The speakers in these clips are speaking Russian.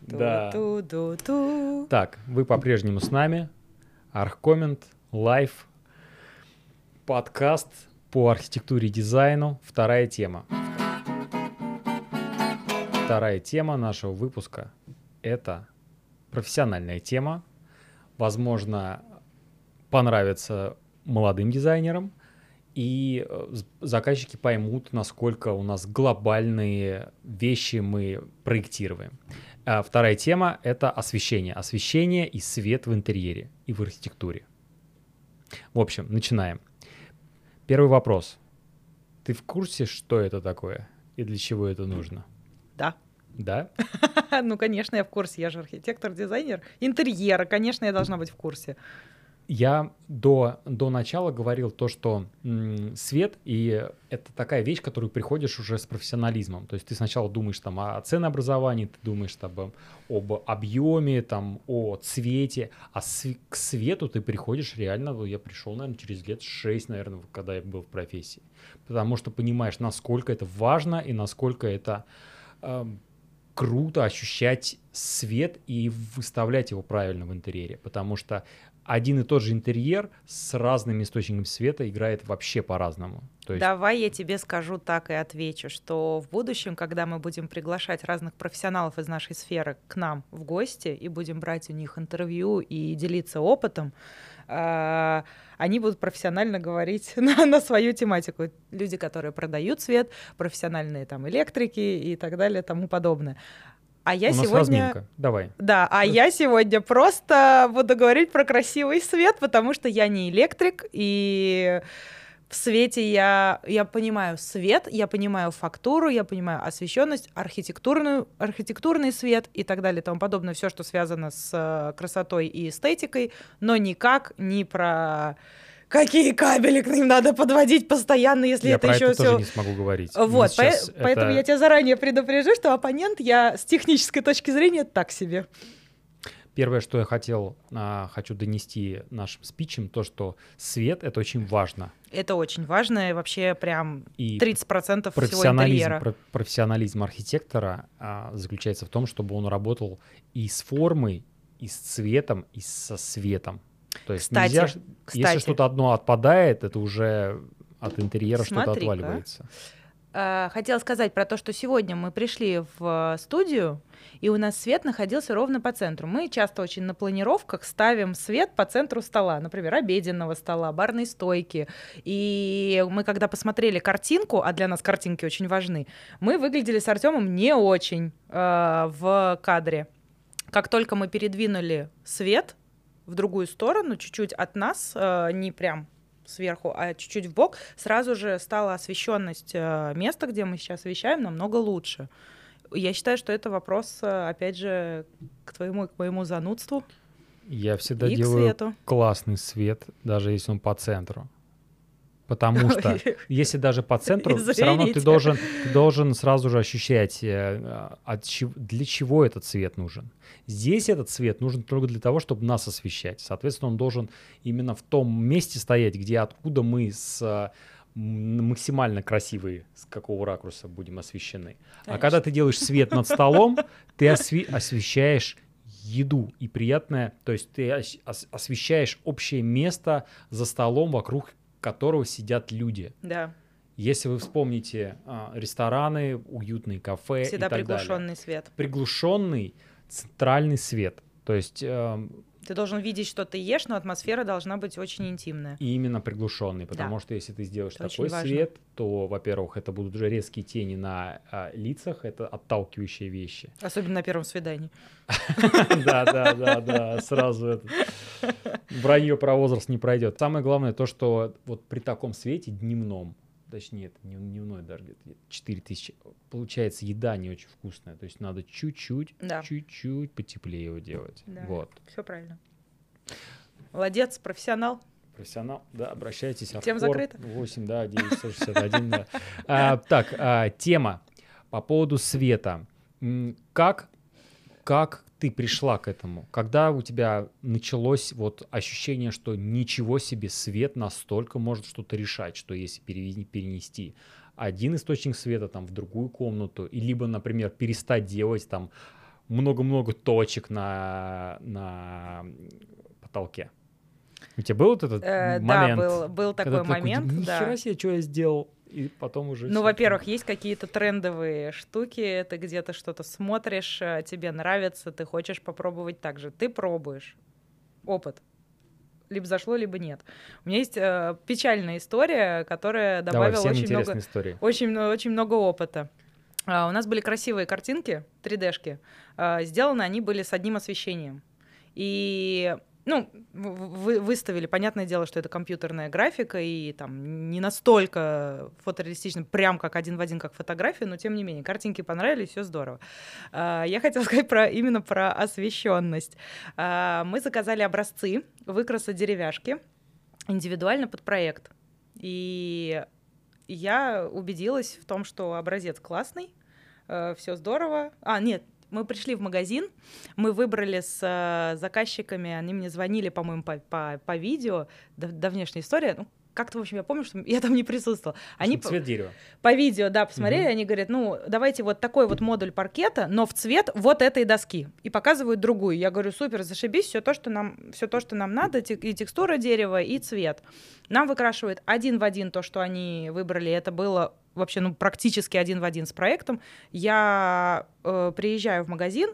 Да. Так, вы по-прежнему с нами. Архкоммент, Live, подкаст по архитектуре и дизайну. Вторая тема. Вторая тема нашего выпуска — это профессиональная тема. Возможно, понравится молодым дизайнерам, и э, заказчики поймут, насколько у нас глобальные вещи мы проектируем. А Вторая тема — это освещение. Освещение и свет в интерьере и в архитектуре. В общем, начинаем. Первый вопрос. Ты в курсе, что это такое и для чего это нужно? Да. Да? Ну, конечно, я в курсе. Я же архитектор, дизайнер интерьера. Конечно, я должна быть в курсе. Я до, до начала говорил то, что м, свет и это такая вещь, которую приходишь уже с профессионализмом. То есть ты сначала думаешь там о ценообразовании, ты думаешь там об, об объеме, там о цвете, а св- к свету ты приходишь реально, я пришел, наверное, через лет 6, наверное, когда я был в профессии. Потому что понимаешь, насколько это важно и насколько это эм, круто ощущать свет и выставлять его правильно в интерьере, потому что один и тот же интерьер с разными источниками света играет вообще по-разному. Есть, Давай я тебе скажу так и отвечу, что в будущем, когда мы будем приглашать разных профессионалов из нашей сферы к нам в гости и будем брать у них интервью и делиться опытом, а, они будут профессионально говорить на, на свою тематику. Люди, которые продают свет, профессиональные там электрики и так далее, тому подобное. А я у нас сегодня... разминка. Давай. Да, а я сегодня просто буду говорить про красивый свет, потому что я не электрик, и в свете я, я понимаю свет, я понимаю фактуру, я понимаю освещенность, архитектурную, архитектурный свет и так далее и тому подобное, все, что связано с э, красотой и эстетикой, но никак не про какие кабели к ним надо подводить постоянно, если я это про еще это все тоже не смогу говорить. Вот, нас по- поэтому это- я тебя заранее предупрежу, что оппонент я с технической точки зрения так себе. Первое, что я хотел, а, хочу донести нашим спичем, то, что свет — это очень важно. Это очень важно, и вообще прям И 30% всего интерьера. про- профессионализм архитектора а, заключается в том, чтобы он работал и с формой, и с цветом, и со светом. То есть Кстати, нельзя, ж- если кстати. что-то одно отпадает, это уже от интерьера что-то отваливается. А, Хотела сказать про то, что сегодня мы пришли в студию, и у нас свет находился ровно по центру. Мы часто очень на планировках ставим свет по центру стола, например, обеденного стола, барной стойки. И мы, когда посмотрели картинку, а для нас картинки очень важны, мы выглядели с Артемом не очень э, в кадре. Как только мы передвинули свет в другую сторону, чуть-чуть от нас, э, не прям сверху, а чуть-чуть в бок, сразу же стала освещенность э, места, где мы сейчас вещаем, намного лучше. Я считаю, что это вопрос, э, опять же, к твоему и к моему занудству Я всегда и делаю свету. классный свет, даже если он по центру. Потому что если даже по центру, все равно ты должен, ты должен сразу же ощущать, э, от чего- для чего этот цвет нужен. Здесь этот цвет нужен только для того, чтобы нас освещать. Соответственно, он должен именно в том месте стоять, где откуда мы с максимально красивые, с какого ракурса будем освещены. А Конечно. когда ты делаешь свет над столом, ты осве- освещаешь еду и приятное, то есть ты ос- ос- освещаешь общее место за столом, вокруг которого сидят люди. Да, Если вы вспомните а, рестораны, уютные кафе всегда и так далее. приглушенный свет. Приглушенный центральный свет. То есть эм, Ты должен видеть, что ты ешь, но атмосфера должна быть очень интимная. и именно приглушенный, потому что если ты сделаешь Это такой свет, то, во-первых, это будут уже резкие тени на а, лицах, это отталкивающие вещи. Особенно на первом свидании. Да, да, да, да, сразу. Вранье про возраст не пройдет. Самое главное то, что вот при таком свете дневном, точнее, это не дневной даже, где-то 4000, получается еда не очень вкусная. То есть надо чуть-чуть, Да. чуть-чуть потеплее его делать. Да. Вот. Все правильно. Молодец, профессионал. Профессионал, да, обращайтесь. Тема Архор закрыта. 8, да, 961, да. А, Так, а, тема по поводу света. Как, как ты пришла к этому? Когда у тебя началось вот ощущение, что ничего себе свет настолько может что-то решать, что если перенести один источник света там в другую комнату, и либо, например, перестать делать там много-много точек на, на потолке. У тебя был вот этот Э, момент? Да, был, был такой момент. Ни да. хера себе, что я сделал, и потом уже... Ну, во-первых, есть какие-то трендовые штуки, ты где-то что-то смотришь, э, тебе нравится, ты хочешь попробовать так же. Ты пробуешь. Опыт. Либо зашло, либо нет. У меня есть э, печальная история, которая Давай, добавила всем очень много, истории. очень, очень много опыта. А, у нас были красивые картинки, 3D-шки. А, сделаны они были с одним освещением. И ну, вы выставили, понятное дело, что это компьютерная графика, и там не настолько фотореалистично, прям как один в один, как фотография, но тем не менее, картинки понравились, все здорово. А, Я хотела сказать про, именно про освещенность. А, Мы заказали образцы выкраса деревяшки индивидуально под проект. И я убедилась в том, что образец классный, все здорово. А, нет, мы пришли в магазин, мы выбрали с э, заказчиками, они мне звонили, по-моему, по, по, по видео, дав- давнешняя история, ну, как-то, в общем, я помню, что я там не присутствовала. Они по, Цвет дерева. по видео, да, посмотрели, Мгм. они говорят, ну, давайте вот такой вот модуль паркета, но в цвет вот этой доски. И показывают другую. Я говорю, супер, зашибись, все то, что нам, все то, что нам надо, и текстура дерева, и цвет. Нам выкрашивают один в один то, что они выбрали. Это было вообще, ну, практически один в один с проектом. Я э, приезжаю в магазин,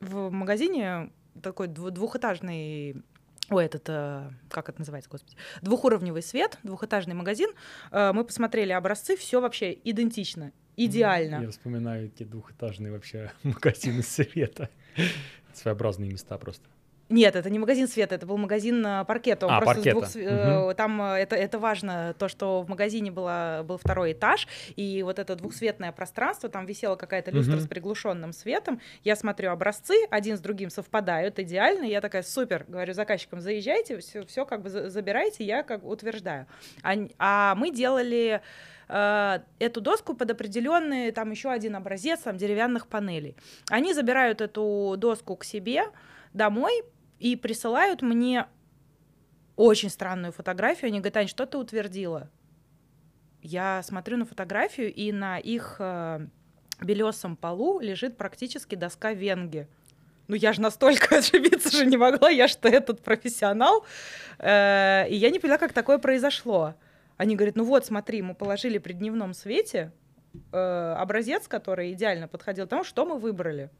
в магазине такой дву- двухэтажный Ой, этот, э, как это называется, господи, двухуровневый свет, двухэтажный магазин. Э, мы посмотрели образцы, все вообще идентично, идеально. Я вспоминаю эти двухэтажные вообще магазины света. Своеобразные места просто. Нет, это не магазин света, это был магазин э, паркета. Он А, просто паркета. двух св- э, Там э, это, это важно, то, что в магазине было, был второй этаж, и вот это двухсветное пространство, там висела какая-то люстра Мгм. с приглушенным светом. Я смотрю образцы, один с другим совпадают идеально. Я такая, супер, говорю заказчикам, заезжайте, все, все как бы за- забирайте, я как утверждаю. А, а мы делали эту доску под определенный, там еще один образец там, деревянных панелей. Они забирают эту доску к себе домой и присылают мне очень странную фотографию. Они говорят, Ань, что ты утвердила? Я смотрю на фотографию, и на их э, белесом полу лежит практически доска венги. Ну, я же настолько ошибиться же не могла, я что этот профессионал. Э, и я не поняла, как такое произошло. Они говорят, ну вот, смотри, мы положили при дневном свете э, образец, который идеально подходил тому, что мы выбрали.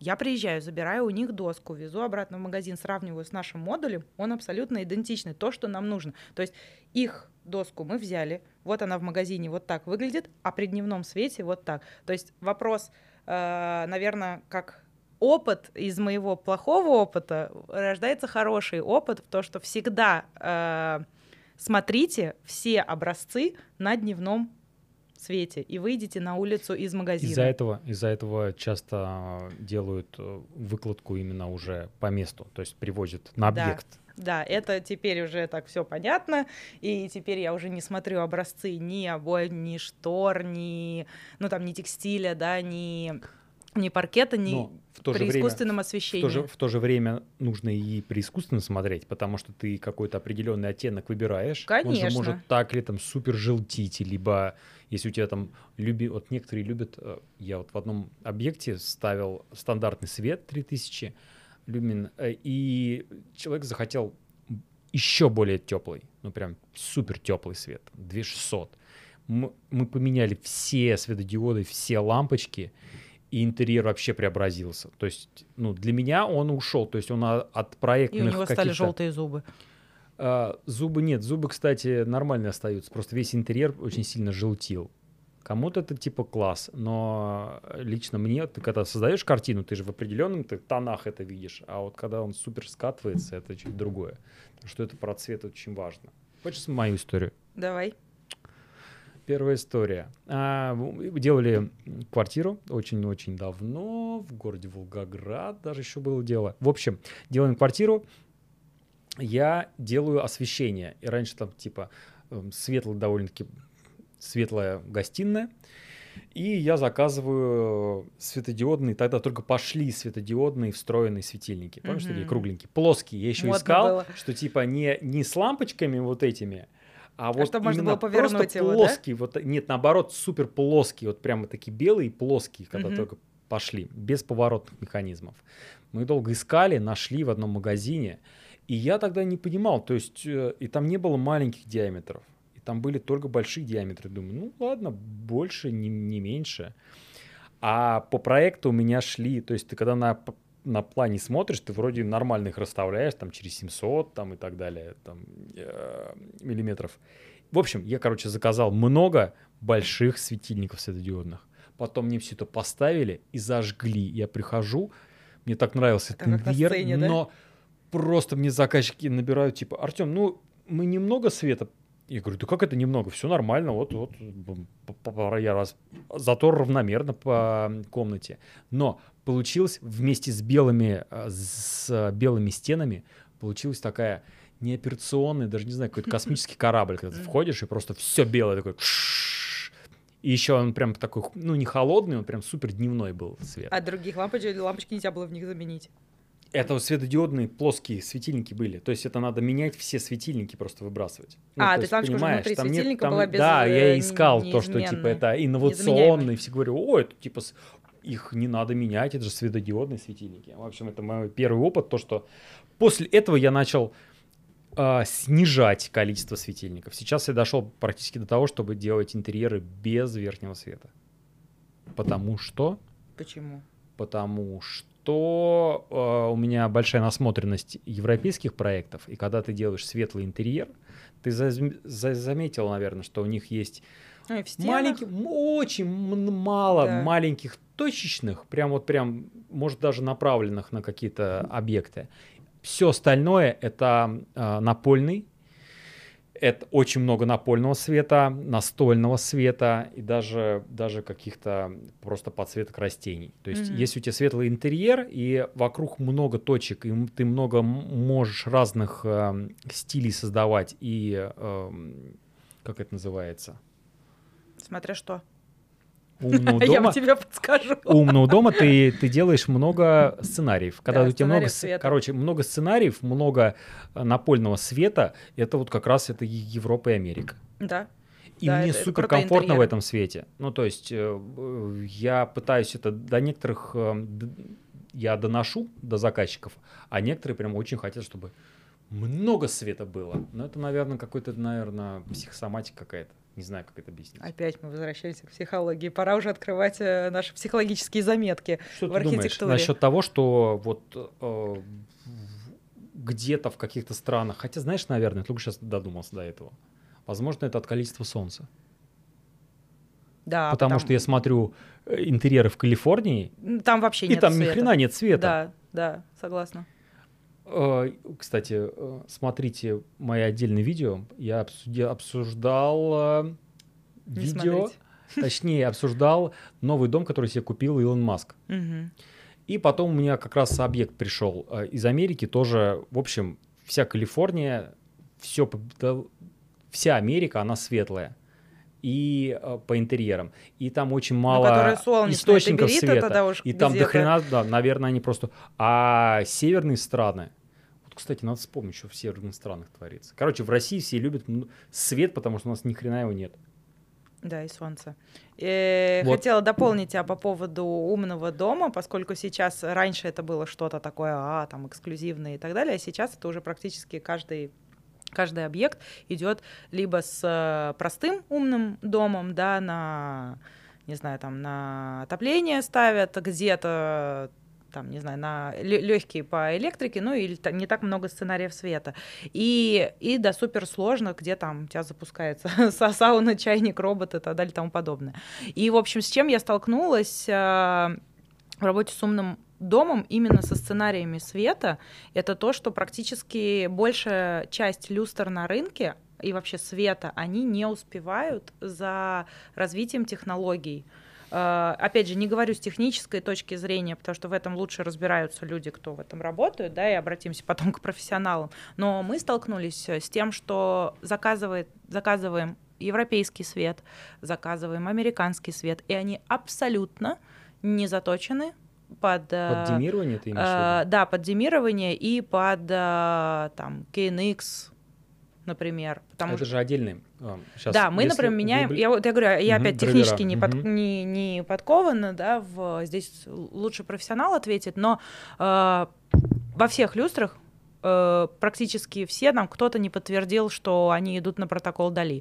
Я приезжаю, забираю у них доску, везу обратно в магазин, сравниваю с нашим модулем, он абсолютно идентичный, то, что нам нужно. То есть их доску мы взяли, вот она в магазине вот так выглядит, а при дневном свете вот так. То есть вопрос, э, наверное, как опыт из моего плохого опыта рождается хороший опыт, то, что всегда э, смотрите все образцы на дневном свете и выйдете на улицу из магазина. Из-за этого, из-за этого часто делают э, выкладку именно уже по месту, то есть привозят на Да. объект. Да, это теперь уже так все понятно, и теперь я уже не смотрю образцы ни обоев, ни штор, ни, ну там, ни текстиля, да, ни, ни паркета, ни Но в то же при время, искусственном в освещении. то, же, в то же время нужно и при искусственном смотреть, потому что ты какой-то определенный оттенок выбираешь. Он Конечно. же может так ли там супер желтить, либо если у тебя там люби, вот некоторые любят, э, я вот в одном объекте ставил стандартный свет 3000 люмен, э, и человек захотел еще более теплый, ну прям супер теплый свет, 2600. Мы, мы поменяли все светодиоды, все лампочки, и интерьер вообще преобразился. То есть, ну, для меня он ушел, то есть он от проектных и у него стали желтые зубы. а, зубы нет, зубы, кстати, нормально остаются. Просто весь интерьер очень сильно желтил. Кому-то это типа класс, но лично мне, ты когда создаешь картину, ты же в определенном ты тонах это видишь, а вот когда он супер скатывается, это чуть другое. Так что это про цвет очень важно. Хочешь мою историю? Давай. Первая история. А, делали квартиру очень-очень давно в городе Волгоград, даже еще было дело. В общем, делаем квартиру, я делаю освещение. И раньше там типа эм, светло довольно-таки светлая гостиная. И я заказываю светодиодные, тогда только пошли светодиодные встроенные светильники. Помнишь, Мгм. такие кругленькие, плоские. Я еще Модно искал, было. что типа не, не с лампочками вот этими, А, вот чтобы можно именно было повернуть просто его, да? плоский, вот нет, наоборот, супер плоский, вот прямо такие белые плоские, когда Мгм. только пошли, без поворотных механизмов. Мы долго искали, нашли в одном магазине, и я тогда не понимал, то есть э, и там не было маленьких диаметров, и там были только большие диаметры. Думаю, ну ладно, больше, не, не меньше. А по проекту у меня шли, то есть ты когда на, на плане смотришь, ты вроде нормально их расставляешь, там через 700 там, и так далее, там, э, миллиметров. В общем, я, короче, заказал много больших светильников светодиодных. Потом мне все это поставили и зажгли. Я прихожу, мне так нравился Это этот интерьер, сцене, да? но просто мне заказчики набирают, типа, Артем, ну, мы немного света. Я говорю, да как это немного? Все нормально, вот, вот, я раз... Затор равномерно по комнате. Но получилось вместе с белыми, э, с белыми стенами, получилась такая не операционная, даже не знаю, какой-то космический корабль, когда ты входишь и просто все белое такое. И еще он прям такой, ну не холодный, он прям супер дневной был цвет. А других лампочек, лампочки нельзя было в них заменить. Это вот светодиодные плоские светильники были. То есть это надо менять все светильники, просто выбрасывать. Ну, А, то есть уже понимаешь, внутри там нет- там- была без, Да, э, я не- искал то, что типа это инновационно. незаменяемой. И все говорю, о, это типа их не надо менять, это же светодиодные светильники. В общем, это мой первый опыт, то, что после этого я начал а, снижать количество светильников. Сейчас я дошел практически до того, чтобы делать интерьеры без верхнего света. Потому что Почему? потому что э, у меня большая насмотренность европейских проектов, и когда ты делаешь светлый интерьер, ты зазм- за- заметил, наверное, что у них есть м- очень мало Да. маленьких точечных, прям вот прям, может даже направленных на какие-то объекты. Все остальное это э, напольный, это очень много напольного света, настольного света и даже, даже каких-то просто подсветок растений. То есть, Мгм. если у тебя светлый интерьер и вокруг много точек, и ты много можешь разных эм, стилей создавать и эм, как это называется? Смотря что. Умного Я дома. бы тебе подскажу. Умного дома ты, ты делаешь много сценариев. Когда Да, у тебя много, света. короче, много сценариев, много э, напольного света, это вот как раз это Европа и Америка. Да. И Да, мне это- это супер крутые комфортно в интерьеры. этом свете. Ну, то есть э, я пытаюсь это до некоторых э, я доношу до заказчиков, а некоторые прям очень хотят, чтобы много света было. Но это, наверное, какой-то, наверное, психосоматика какая-то. Не знаю, как это объяснить. Опять мы возвращаемся к психологии. Пора уже открывать э, наши психологические заметки. Что в ты думаешь архитектуре. насчет того, что вот э, где-то в каких-то странах, хотя знаешь, наверное, только сейчас додумался до этого. Возможно, это от количества солнца. Да, потому, что я смотрю э, интерьеры в Калифорнии, там вообще и нет там ни хрена нет света. Да, да, согласна. Э, Кстати, э, смотрите мои отдельные видео. Я обсуждал э, Не видео, смотрите. точнее, обсуждал новый дом, который себе купил Илон Маск. Мгм. И потом у меня как раз объект пришел из Америки, тоже, в общем, вся Калифорния, все, вся Америка, она светлая. И по интерьерам. И там очень мало Ну, солнечная, источников света. и там до хрена, да, наверное, они просто... А северные страны... Кстати, надо вспомнить, что в северных странах творится. Короче, в России все любят свет, потому что у нас ни хрена его нет. Да, и солнце. Э, Вот. Хотела дополнить тебя по поводу умного дома, поскольку сейчас раньше это было что-то такое, а, там, эксклюзивное и так далее, а сейчас это уже практически каждый каждый объект идет либо с э, простым умным домом, да, на, не знаю, там, на отопление ставят, где-то там, не знаю, на легкие по электрике, ну или не так много сценариев света. И, и до супер сложно, где там у тебя запускается са- сауна, чайник, робот и так далее и тому подобное. И, в общем, с чем я столкнулась э, в работе с умным домом именно со сценариями света, это то, что практически большая часть люстр на рынке и вообще света, они не успевают за развитием технологий. Э, Опять же, не говорю с технической точки зрения, потому что в этом лучше разбираются люди, кто в этом работают, да, и обратимся потом к профессионалам. Но мы столкнулись с тем, что заказывает, заказываем европейский свет, заказываем американский свет, и они абсолютно не заточены под... э, Под демирование ты имеешь э? Да, под демирование и под э, там KNX, например. Потому Это что... же отдельный. Сейчас, да, мы, например, меняем. Я вот я говорю, я угу, опять технически не, под, не, не подкована, да, в, здесь лучше профессионал ответит, но э, во всех люстрах э, практически все нам кто-то не подтвердил, что они идут на протокол Дали.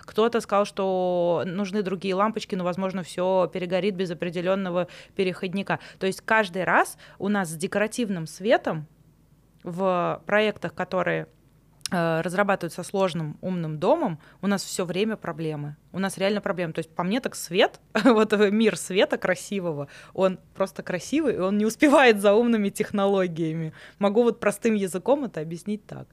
Кто-то сказал, что нужны другие лампочки, но, возможно, все перегорит без определенного переходника. То есть каждый раз у нас с декоративным светом в проектах, которые э, разрабатывают со сложным умным домом, у нас все время проблемы. У нас реально проблемы. То есть по мне так свет, вот мир света красивого, он просто красивый, и он не успевает за умными технологиями. Могу вот простым языком это объяснить так.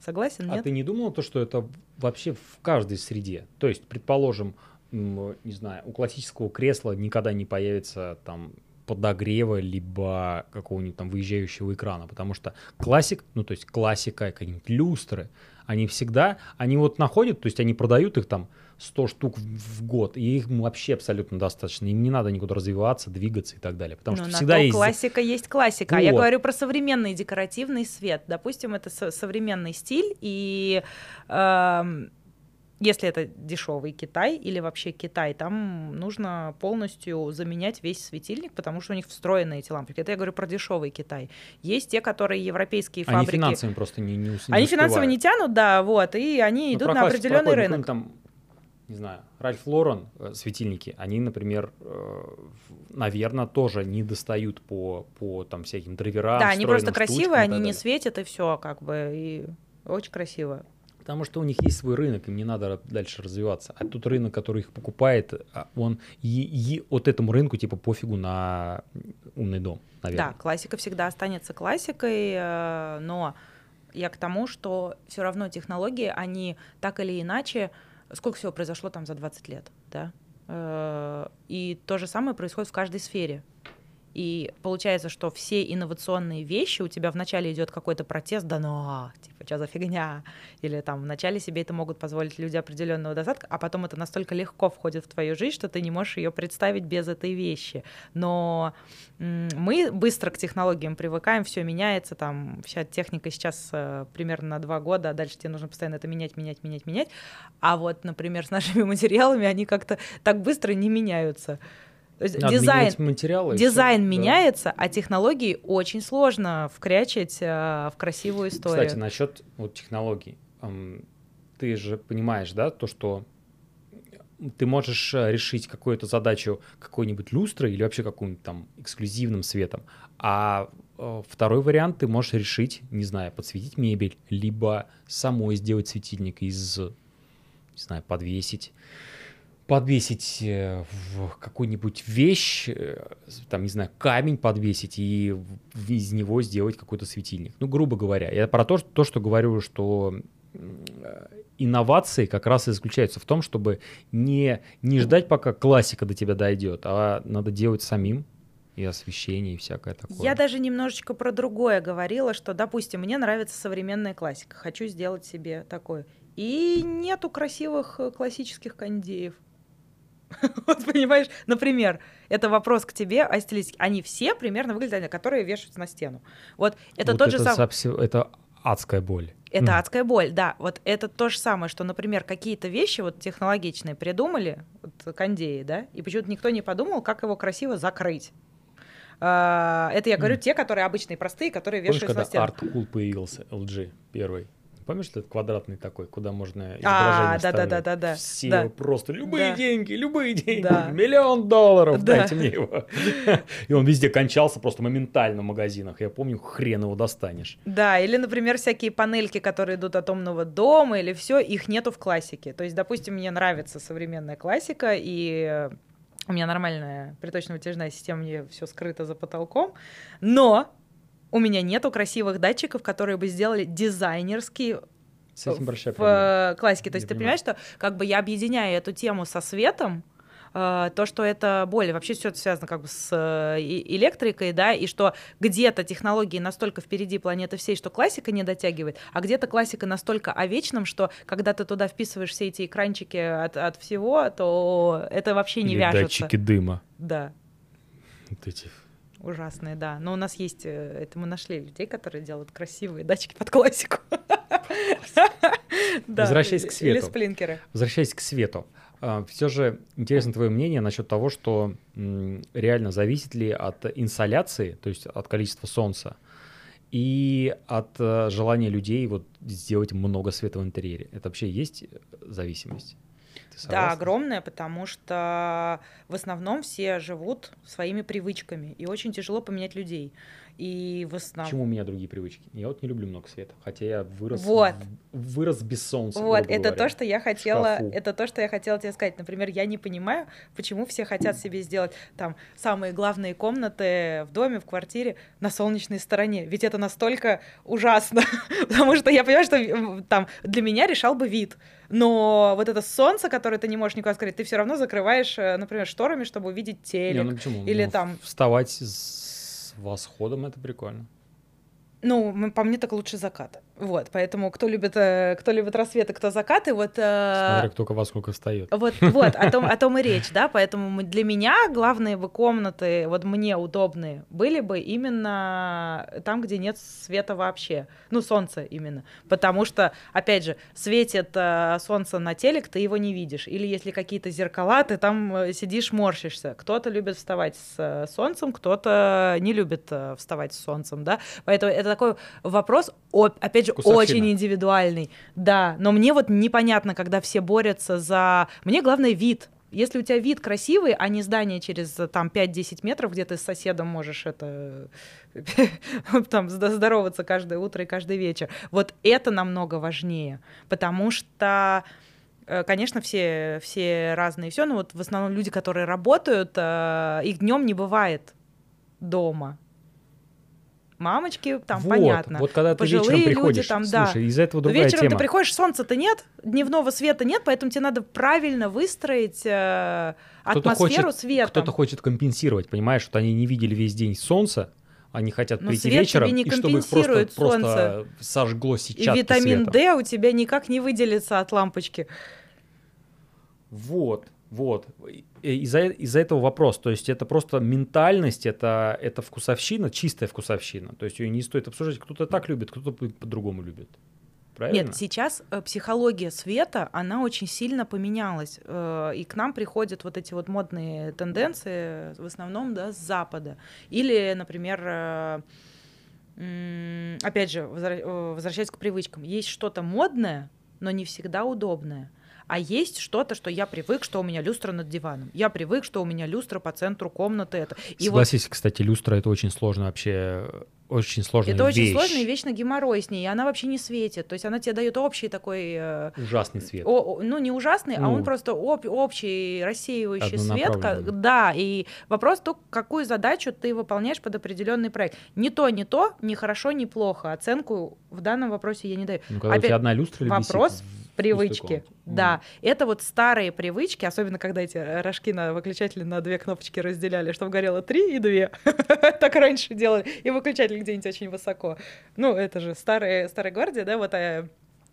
Согласен? А нет? А ты не думал то, что это вообще в каждой среде? То есть, предположим, не знаю, у классического кресла никогда не появится там подогрева, либо какого-нибудь там выезжающего экрана, потому что классик, ну то есть классика, какие-нибудь люстры, они всегда, они вот находят, то есть они продают их там 100 штук в год, и их вообще абсолютно достаточно. Им не надо никуда развиваться, двигаться и так далее. Потому Но что всегда есть... классика есть классика. Вот. А я говорю про современный декоративный свет. Допустим, это современный стиль, и э, если это дешевый Китай или вообще Китай, там нужно полностью заменять весь светильник, потому что у них встроены эти лампочки. Это я говорю про дешевый Китай. Есть те, которые европейские фабрики. Они финансовыми просто не, не, не Они финансово не тянут, да, вот, и они ну, идут на определенный рынок. Там не знаю, Ральф Лорен э, светильники, они, например, э, наверное, тоже не достают по, по там всяким драйверам. Да, они просто красивые, они не светят, и все, как бы, и очень красиво. Потому что у них есть свой рынок, им не надо дальше развиваться. А тут рынок, который их покупает, а, он и, и от этому рынку типа пофигу на умный дом, наверное. Да, классика всегда останется классикой, э, но я к тому, что все равно технологии, они так или иначе сколько всего произошло там за 20 лет, да? Э, и то же самое происходит в каждой сфере. И получается, что все инновационные вещи, у тебя вначале идет какой-то протест, да ну, а, типа, что за фигня? Или там вначале себе это могут позволить люди определенного достатка, а потом это настолько легко входит в твою жизнь, что ты не можешь ее представить без этой вещи. Но мы быстро к технологиям привыкаем, все меняется, там вся техника сейчас э, примерно на два года, а дальше тебе нужно постоянно это менять, менять, менять, менять. А вот, например, с нашими материалами они как-то так быстро не меняются. То есть Надо дизайн, материалы, дизайн все, меняется, да. а технологии очень сложно вкрячить э, в красивую историю. Кстати, насчет вот технологий. Ты же понимаешь, да, то, что ты можешь э, решить какую-то задачу какой-нибудь люстрой или вообще каким-нибудь там эксклюзивным светом, а э, второй вариант ты можешь решить, не знаю, подсветить мебель, либо самой сделать светильник из, не знаю, подвесить подвесить э, в какую-нибудь вещь, э, там, не знаю, камень подвесить и из него сделать какой-то светильник. Ну, грубо говоря. Я про то, что, то, что говорю, что э, инновации как раз и заключаются в том, чтобы не, не ждать, пока классика до тебя дойдет, а надо делать самим, и освещение, и всякое такое. Я даже немножечко про другое говорила, что, допустим, мне нравится современная классика, хочу сделать себе такое. И нету красивых классических кондеев. Вот понимаешь, например, это вопрос к тебе о стилистике. Они все примерно выглядят, которые вешаются на стену. Вот это вот тот это же самый... Это адская боль. Это mm. адская боль, да. Вот это то же самое, что, например, какие-то вещи вот технологичные придумали, вот, кондеи, да, и почему-то никто не подумал, как его красиво закрыть. Uh, это я говорю mm. те, которые обычные, простые, которые Помнишь, вешаются на стену. когда Cool появился, LG первый? Помнишь, этот квадратный такой, куда можно изображение а, да, да, да, да, да. Все да. просто любые да. деньги, любые деньги, да. миллион долларов, да. дайте мне его. И он везде кончался просто моментально в магазинах. Я помню, хрен его достанешь. Да, или, например, всякие панельки, которые идут от умного дома, или все, их нету в классике. То есть, допустим, мне нравится современная классика, и у меня нормальная приточно-вытяжная система, мне все скрыто за потолком, но у меня нету красивых датчиков, которые бы сделали дизайнерские с этим в проблема. классике. То есть я ты понимаешь, что как бы я объединяю эту тему со светом, э, то, что это более, вообще все это связано как бы с э, электрикой, да, и что где-то технологии настолько впереди планеты всей, что классика не дотягивает, а где-то классика настолько о вечном, что когда ты туда вписываешь все эти экранчики от, от всего, то это вообще не Или вяжется. датчики дыма. Да. Вот эти Ужасные, да. Но у нас есть, э, это мы нашли людей, которые делают красивые датчики под классику. Возвращаясь к свету. Или сплинкеры. Возвращаясь к свету. А, Все же интересно твое мнение насчет того, что реально зависит ли от инсоляции, то есть от количества солнца, и от э, желания людей вот сделать много света в интерьере. Это вообще есть зависимость? Ты Да, огромное, потому что в основном все живут своими привычками, и очень тяжело поменять людей. И в основном... Почему у меня другие привычки? Я вот не люблю много света, хотя я вырос, Вот. вырос без солнца. Вот, это говоря. то, что я хотела, это то, что я хотела тебе сказать. Например, я не понимаю, почему все хотят себе сделать там самые главные комнаты в доме, в квартире на солнечной стороне. Ведь это настолько ужасно, потому что я понимаю, что там для меня решал бы вид. Но вот это солнце, которое ты не можешь никуда скрыть, ты все равно закрываешь, э, например, шторами, чтобы увидеть Не, телек. ну почему? или Ну, там- Вставать с восходом, это прикольно. Ну, по мне так лучше закат. Вот, поэтому кто любит, э, кто любит рассветы, кто закаты, вот... э, Смотря кто во сколько встает. Вот, вот, о том, о том и речь, да, поэтому для меня главные бы комнаты, вот мне удобные, были бы именно там, где нет света вообще, ну, солнца именно, потому что, опять же, светит э, солнце на телек, ты его не видишь, или если какие-то зеркала, ты там сидишь, морщишься, кто-то любит вставать с солнцем, кто-то не любит вставать с солнцем, да, поэтому это такой вопрос, о- опять же, Вкусовщина. очень индивидуальный, да, но мне вот непонятно, когда все борются за... Мне главное вид. Если у тебя вид красивый, а не здание через там 5-10 метров, где ты с соседом можешь это там здороваться каждое утро и каждый вечер, вот это намного важнее, потому что э, Конечно, все, все разные, все, но вот в основном люди, которые работают, э, их днем не бывает дома. Мамочки, там вот, понятно. Вот когда ты Пожилые вечером люди приходишь, там, да. слушай, из-за этого Но другая вечером тема. ты приходишь, солнца-то нет, дневного света нет, поэтому тебе надо правильно выстроить э, атмосферу хочет- светом. Кто-то хочет компенсировать, понимаешь, вот они не видели весь день солнца, они хотят Но прийти вечером, не и чтобы их просто, просто сожгло И сейчас витамин D у тебя никак не выделится от лампочки. Вот, вот. Из-за из-за этого вопрос. То есть это просто ментальность, это, это вкусовщина, чистая вкусовщина. То есть ее не стоит обсуждать. Кто-то так любит, кто-то по- по-другому любит. Правильно? Нет, сейчас э, психология света, она очень сильно поменялась. э, и к нам приходят вот эти вот модные тенденции, в основном, да, с Запада. Или, например, э, опять же, возвращаясь к привычкам, есть что-то модное, но не всегда удобное. А есть что-то, что я привык, что у меня люстра над диваном. Я привык, что у меня люстра по центру комнаты. Это. И вот Согласись, кстати, люстра это очень сложно вообще, очень сложная это очень вещь. сложно и вечно геморрой с ней. И она вообще не светит. То есть она тебе дает общий такой э, Ужасный свет. О- ну, не ужасный, а Ну, он просто об- общий рассеивающий свет. ка- однонаправленный. Да, и вопрос то, какую задачу ты выполняешь под определенный проект. Не то, не то, не хорошо, не плохо. Оценку в данном вопросе я не даю. Ну, когда у опять тебя одна люстра висит вопрос в пустой Привычки, да. Это вот старые привычки, особенно когда эти рожки на выключателе на две кнопочки разделяли, чтобы горело три и две. Так раньше делали. И выключатель где-нибудь очень высоко. Ну, это же старая, старая гвардия, да, вот э,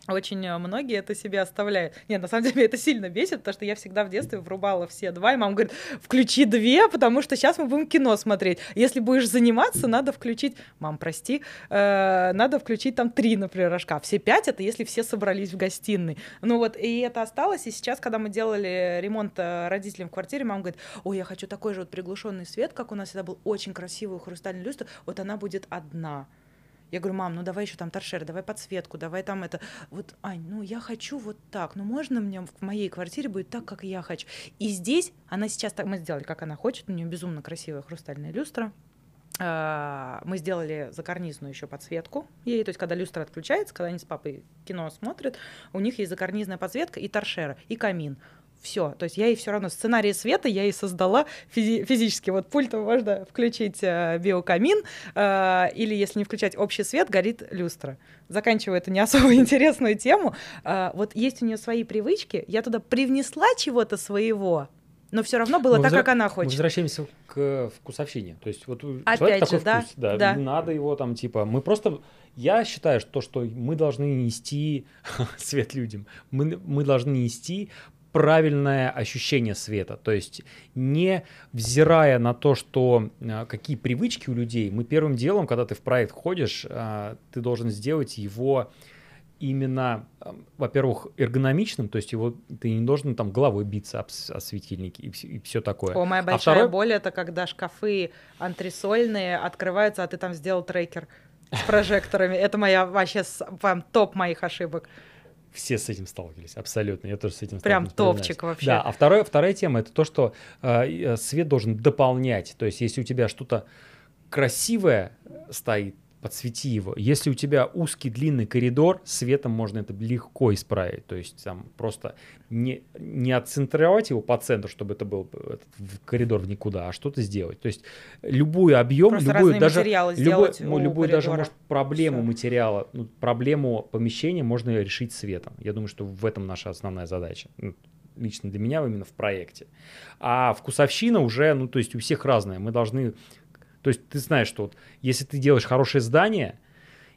очень э, многие это себе оставляют. Нет, на самом деле это сильно бесит, потому что я всегда в детстве врубала все два, и мама говорит, включи две, потому что сейчас мы будем кино смотреть. Если будешь заниматься, надо включить, мам, прости, э, надо включить там три, например, рожка. Все пять это если все собрались в гостиной. Ну вот, и это осталось, и сейчас, когда мы делали ремонт э, родителям в квартире, мама говорит, ой, я хочу такой же вот приглушенный свет, как у нас всегда был, очень красивую хрустальную люстру, вот она будет одна. Я говорю, мам, ну давай еще там торшер, давай подсветку, давай там это. Вот, Ань, ну я хочу вот так, ну можно мне в моей квартире будет так, как я хочу. И здесь она сейчас так, мы сделали, как она хочет, у нее безумно красивая хрустальная люстра. А, Мы сделали закарнизную еще подсветку ей, то есть когда люстра отключается, когда они с папой кино смотрят, у них есть закарнизная подсветка и торшера, и камин. Все, то есть я ей все равно сценарий света я ей создала физи- физически. Вот пультом можно включить э, биокамин, э, или если не включать общий свет, горит люстра. Заканчивая эту не особо интересную тему, э, вот есть у нее свои привычки, я туда привнесла чего-то своего, но все равно было Мы так, возра- как она Мы хочет. возвращаемся к вкусовщине. То есть вот Опять человека же, такой да, вкус, да, да. не надо его там типа. Мы просто, я считаю, что, что мы должны нести свет людям. Мы, мы должны нести правильное ощущение света. То есть не взирая на то, что а, какие привычки у людей, мы первым делом, когда ты в проект ходишь, а, ты должен сделать его именно, во-первых, эргономичным, то есть его ты не должен там головой биться об, о светильники и, и все такое. О, моя А большая второе- боль это когда шкафы антресольные открываются, а ты там сделал трекер с прожекторами. Это моя вообще прям топ моих ошибок. Все с этим сталкивались, абсолютно. Я тоже с этим Прям топчик вообще. Да, а второе, вторая тема это то, что э, э, свет должен дополнять. То есть, если у тебя что-то красивое стоит, подсвети его. Если у тебя узкий длинный коридор, светом можно это легко исправить. То есть там просто не, не отцентровать его по центру, чтобы это был этот коридор в никуда, а что-то сделать. То есть любой объем, Просто любую даже любой, ну, любую даже может проблему Всё. материала, ну, проблему помещения можно решить светом. Я думаю, что в этом наша основная задача. Ну, лично для меня именно в проекте. А вкусовщина уже, ну, то есть у всех разная. Мы должны... То есть ты знаешь, что вот, если ты делаешь хорошее здание,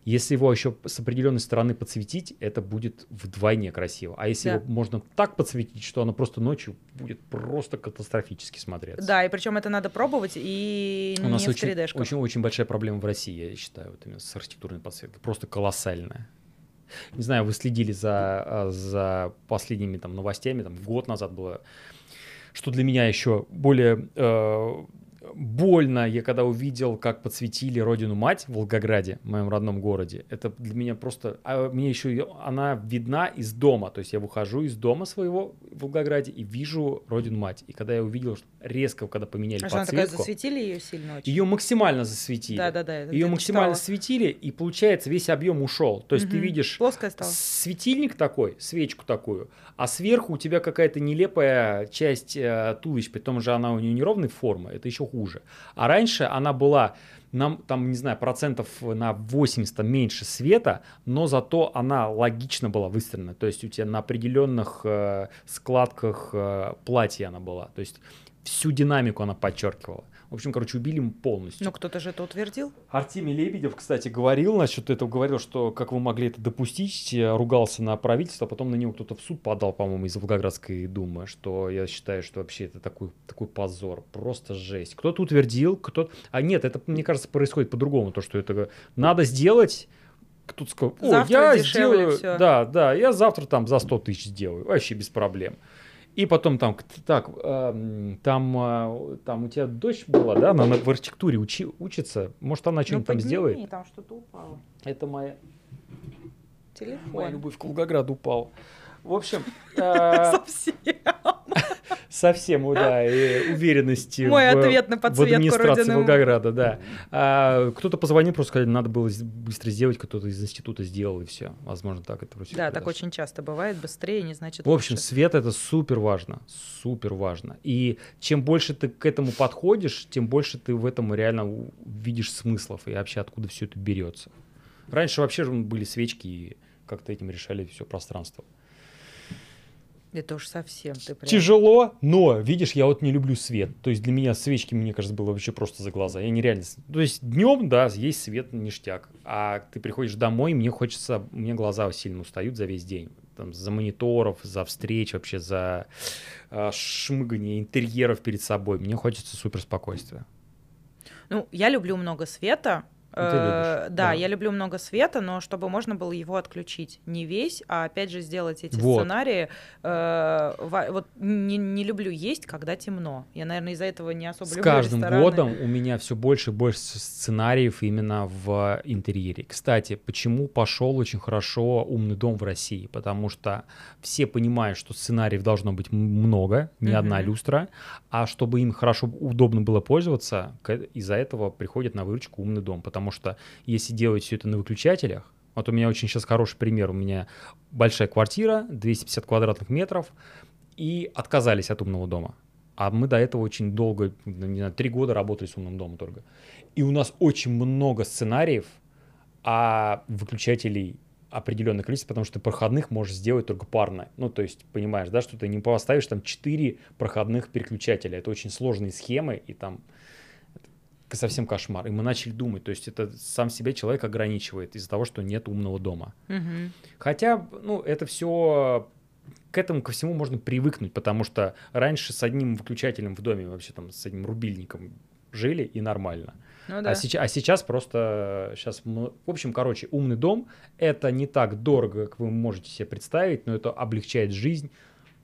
если его еще с определенной стороны подсветить, это будет вдвойне красиво. А если Да. его можно так подсветить, что оно просто ночью будет просто катастрофически смотреться. Да, и причем это надо пробовать и У не нас в очень, 3D-шках. очень, очень большая проблема в России, я считаю, вот именно с архитектурной подсветкой. Просто колоссальная. Не знаю, вы следили за, а, за последними там новостями, там год назад было, что для меня еще более э, больно, я когда увидел, как подсветили родину мать в Волгограде, в моем родном городе. Это для меня просто, а мне еще она видна из дома, то есть я выхожу из дома своего в Волгограде и вижу родину мать. И когда я увидел что резко, когда поменяли А что, она такая, подсветку, засветили ее сильно очень? ее максимально засветили. Да-да-да. это Ее где-то максимально читала. светили, и получается весь объем ушел. То есть ты Мгм. видишь Плоская стала. светильник такой, свечку такую, а сверху у тебя какая-то нелепая часть э, туловища, при том же она у нее неровной формы, это еще хуже. А раньше она была нам там, не знаю, процентов на 80 меньше света, но зато она логично была выстроена. То есть у тебя на определенных э, складках э, платья она была. То есть всю динамику она подчеркивала. В общем, короче, убили ему полностью. Ну, кто-то же это утвердил. Артемий Лебедев, кстати, говорил насчет этого, говорил, что как вы могли это допустить, ругался на правительство, а потом на него кто-то в суд подал, по-моему, из Волгоградской думы, что я считаю, что вообще это такой, такой позор, просто жесть. Кто-то утвердил, кто-то... А нет, это, мне кажется, происходит по-другому, то, что это надо сделать, кто-то сказал, о, Завтра я сделаю, всё». да, да, я завтра там за 100 тысяч сделаю, вообще без проблем. И потом там, так, эм, там, э, там у тебя дочь была, да, она на- в архитектуре учи- учится, может, она что-нибудь там подними, сделает? там что-то упало. Это моя, моя Телефон. любовь к Волгограду упал. В общем, э, Совсем. Совсем, да, и уверенности Мой в, ответ на в администрации Родины. Волгограда, да. А, кто-то позвонил, просто сказали, надо было быстро сделать, кто-то из института сделал, и все. Возможно, так это всё Да, так очень часто бывает. Быстрее не значит В общем, лучше. свет это супер важно, супер важно. И чем больше ты к этому подходишь, тем больше ты в этом реально видишь смыслов и вообще откуда все это берется. Раньше вообще были свечки и как-то этим решали все пространство. Это уж совсем ты прям... Тяжело, но, видишь, я вот не люблю свет. То есть для меня свечки, мне кажется, было вообще просто за глаза. Я нереально... То есть днем, да, есть свет, ништяк. А ты приходишь домой, мне хочется... Мне глаза сильно устают за весь день. Там, за мониторов, за встреч, вообще за э, шмыгание интерьеров перед собой. Мне хочется супер спокойствия. Ну, я люблю много света. Ты Э, любишь, да, да. я люблю много света, но чтобы можно было его отключить. Не весь, а опять же сделать эти Вот. сценарии. э, вот не, не люблю есть, когда темно. Я, наверное, из-за этого не особо С люблю каждым рестораны. годом у меня все больше и больше сценариев именно в интерьере. Кстати, почему пошел очень хорошо умный дом в России? Потому что все понимают, что сценариев должно быть много, не Мгм. одна люстра, а чтобы им хорошо, удобно было пользоваться, из-за этого приходит на выручку умный дом. Потому что если делать все это на выключателях, вот у меня очень сейчас хороший пример, у меня большая квартира, 250 квадратных метров, и отказались от умного дома. А мы до этого очень долго, ну, не знаю, три года работали с умным домом только. И у нас очень много сценариев, а выключателей определенное количество, потому что ты проходных можешь сделать только парно. Ну, то есть, понимаешь, да, что ты не поставишь там 4 проходных переключателя. Это очень сложные схемы, и там совсем кошмар. И мы начали думать, то есть это сам себя человек ограничивает из-за того, что нет умного дома. Мгм. Хотя, ну, это все к этому ко всему можно привыкнуть, потому что раньше с одним выключателем в доме, вообще там с одним рубильником жили и нормально. Ну да. А, сейчас, а сейчас просто, сейчас, в общем, короче, умный дом — это не так дорого, как вы можете себе представить, но это облегчает жизнь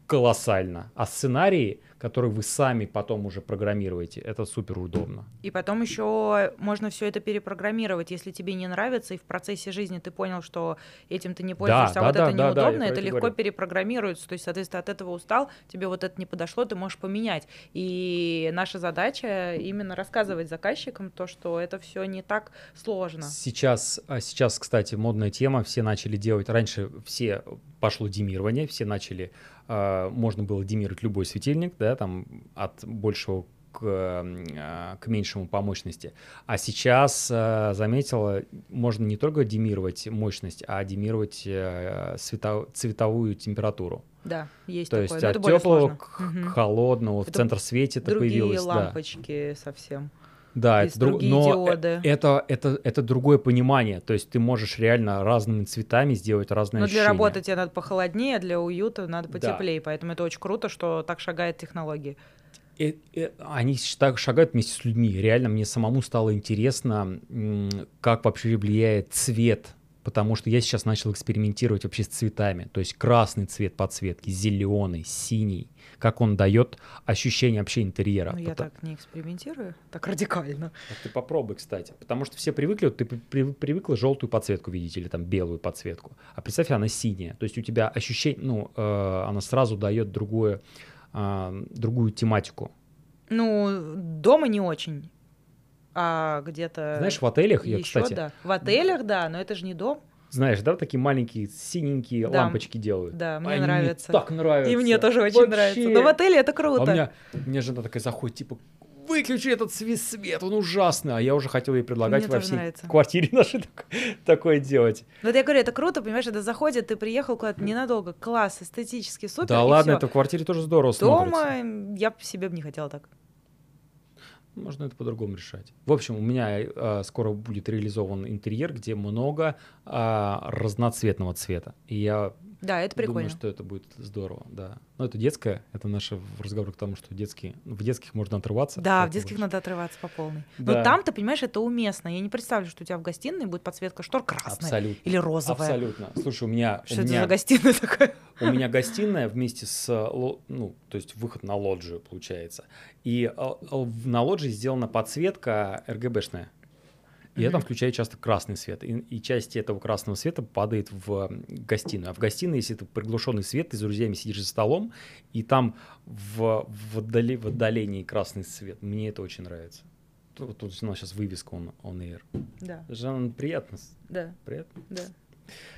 колоссально. А сценарии, которые вы сами потом уже программируете, это супер удобно. И потом еще можно все это перепрограммировать, если тебе не нравится, и в процессе жизни ты понял, что этим ты не пользуешься, Да, а вот да, это да, да, неудобно, это это легко говорю. перепрограммируется. То есть, соответственно, от этого устал, тебе вот это не подошло, ты можешь поменять. И наша задача именно рассказывать заказчикам то, что это все не так сложно. Сейчас, а сейчас, кстати, модная тема, все начали делать, раньше все пошло демирование, все начали, а, можно было демировать любой светильник, да, там от большего к, а, к меньшему по мощности. А сейчас, а, заметила, можно не только демировать мощность, а демировать э, света- цветовую температуру. Да, есть То такое. есть от теплого к к холодному, в центр свете это Другие появилось. да. лампочки совсем. Да, и это друг- но э- диоды. Это, это, это другое понимание. То есть ты можешь реально разными цветами сделать разные Но для ощущения. работы тебе надо похолоднее, для уюта надо Да. потеплее. Поэтому это очень круто, что так шагает технология. Э- э, они так шагают вместе с людьми. Реально мне самому стало интересно, как вообще влияет цвет. Потому что я сейчас начал экспериментировать вообще с цветами. То есть красный цвет подсветки, зеленый, синий. Как он дает ощущение вообще интерьера. Но Ну, я Пота- так не экспериментирую, так радикально. Вот ты попробуй, кстати. Потому что все привыкли, вот ты при- при- привыкла желтую подсветку видеть или там белую подсветку. А представь, она синяя. То есть у тебя ощущение, ну, э, она сразу дает другое, а, другую тематику. Ну, дома не очень. А где-то... Знаешь, в отелях, я, еще, кстати, да. В отелях, да, но это же не дом. знаешь, да, такие маленькие синенькие Да. лампочки делают. Да, мне Они нравится. так нравятся. И мне тоже очень Вообще. нравится. Но в отеле это А круто. у меня, у меня жена такая заходит, типа, выключи этот свет, он ужасный. А я уже хотел ей предлагать Мне во всей нравится. квартире нашей так- такое делать. Вот я говорю, это круто, понимаешь, это заходит, ты приехал куда-то ненадолго, класс, эстетически супер. да ладно, всё. это в квартире тоже здорово смотрится. Дома я себе бы не хотела так. Можно это по-другому решать. В общем, у меня э, скоро будет реализован интерьер, где много э, разноцветного цвета. И я Да, это прикольно. думаю, что это будет здорово, да. Но это детское, это наше разговор к тому, что детские, в детских можно отрываться. Да, в детских говоришь. надо отрываться по полной. Да. Но там, ты понимаешь, это уместно. Я не представлю, что у тебя в гостиной будет подсветка штор красная Абсолютно. или розовая. Абсолютно. Слушай, у меня, Что у это меня, за гостиная такая? у меня гостиная вместе с, ну, то есть выход на лоджию получается. И э, в- на лоджии сделана подсветка РГБшная. И я там Мгм. включаю часто красный свет. И, и часть этого красного света падает в гостиную. А в гостиной, если это приглушенный свет, ты с друзьями сидишь за столом, и там в, в, отдали- в отдалении красный свет. Мне это очень нравится. Тут, тут у нас сейчас вывеска on, on air. Да, Это оно приятно. да, приятно. да.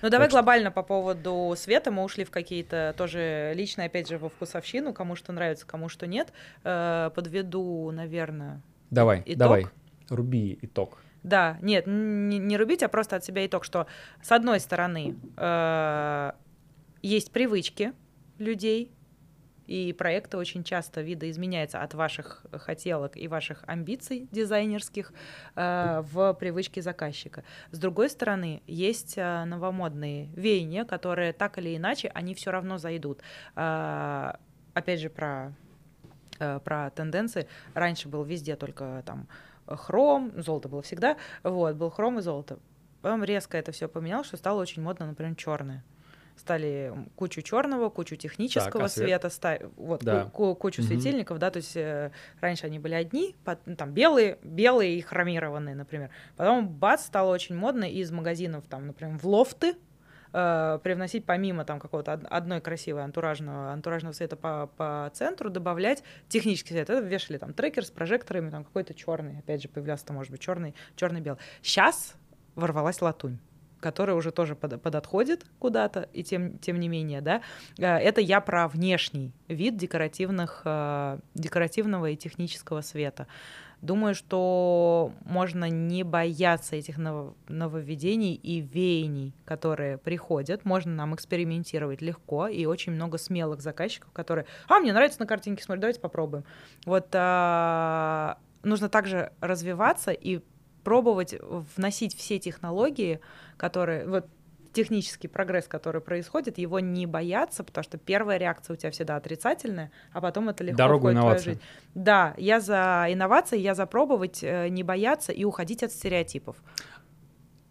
Ну давай что- глобально по поводу света. Мы ушли в какие-то тоже личные, опять же, во вкусовщину. Кому что нравится, кому что нет. Э, Подведу, наверное. Давай, Итог? давай. Руби итог. Да, нет, не, не рубить, а просто от себя итог, что с одной стороны э, есть привычки людей, и проекты очень часто видоизменяются от ваших хотелок и ваших амбиций дизайнерских э, в привычки заказчика. С другой стороны, есть э, новомодные веяния, которые так или иначе, они все равно зайдут. Э, опять же, про, э, про тенденции. Раньше был везде только там хром, золото было всегда, вот, был хром и золото. Потом резко это все поменялось, что стало очень модно, например, черное. Стали кучу черного, кучу технического Так, а свет? света, ста- вот, Да. ку- кучу Мгм. светильников, да, то есть э, раньше они были одни, пот- ну, там белые, белые и хромированные, например. Потом бац, стало очень модно из магазинов, там, например, в лофты э, привносить помимо там какого-то од- одной красивой антуражного, антуражного света по, по центру, добавлять технический свет. Это вешали там трекер с прожекторами, там какой-то черный, опять же, появлялся, может быть, черный, черный-белый. Сейчас ворвалась латунь которая уже тоже под, подотходит куда-то, и тем, тем не менее, да, э, это я про внешний вид декоративных, э, декоративного и технического света. Думаю, что можно не бояться этих ново- нововведений и веяний, которые приходят. Можно нам экспериментировать легко, и очень много смелых заказчиков, которые, а, мне нравится на картинке, смотри, давайте попробуем. Вот а, нужно также развиваться и пробовать вносить все технологии, которые вот технический прогресс, который происходит, его не бояться, потому что первая реакция у тебя всегда отрицательная, а потом это легко Дорогу входит в твою инновации. жизнь. Да, я за инновации, я за пробовать, э, не бояться и уходить от стереотипов.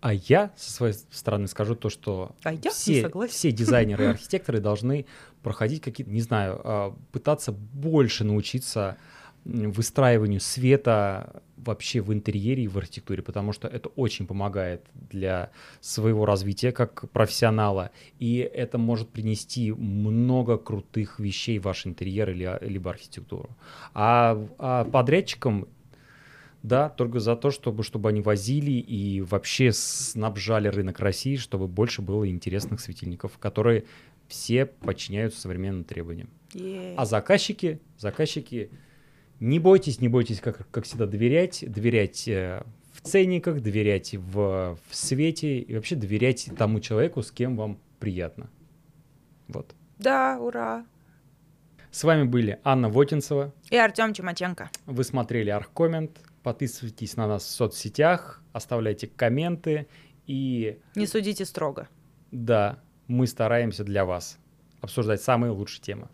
А я со своей стороны скажу то, что А все, все дизайнеры и архитекторы должны проходить какие-то, не знаю, а, пытаться больше научиться выстраиванию света вообще в интерьере и в архитектуре, потому что это очень помогает для своего развития как профессионала, и это может принести много крутых вещей в ваш интерьер или, либо архитектуру. А, а подрядчикам да, только за то, чтобы, чтобы они возили и вообще снабжали рынок России, чтобы больше было интересных светильников, которые все подчиняются современным требованиям. Е. А заказчики, заказчики, не бойтесь, не бойтесь, как, как всегда, доверять, доверять э, в ценниках, доверять в, в свете и вообще доверять тому человеку, с кем вам приятно. Вот. Да, ура. С вами были Анна Вотинцева. И Артем Чумаченко. Вы смотрели Архкоммент. Подписывайтесь на нас в соцсетях, оставляйте комменты. И Не судите строго. да, мы стараемся для вас обсуждать самые лучшие темы.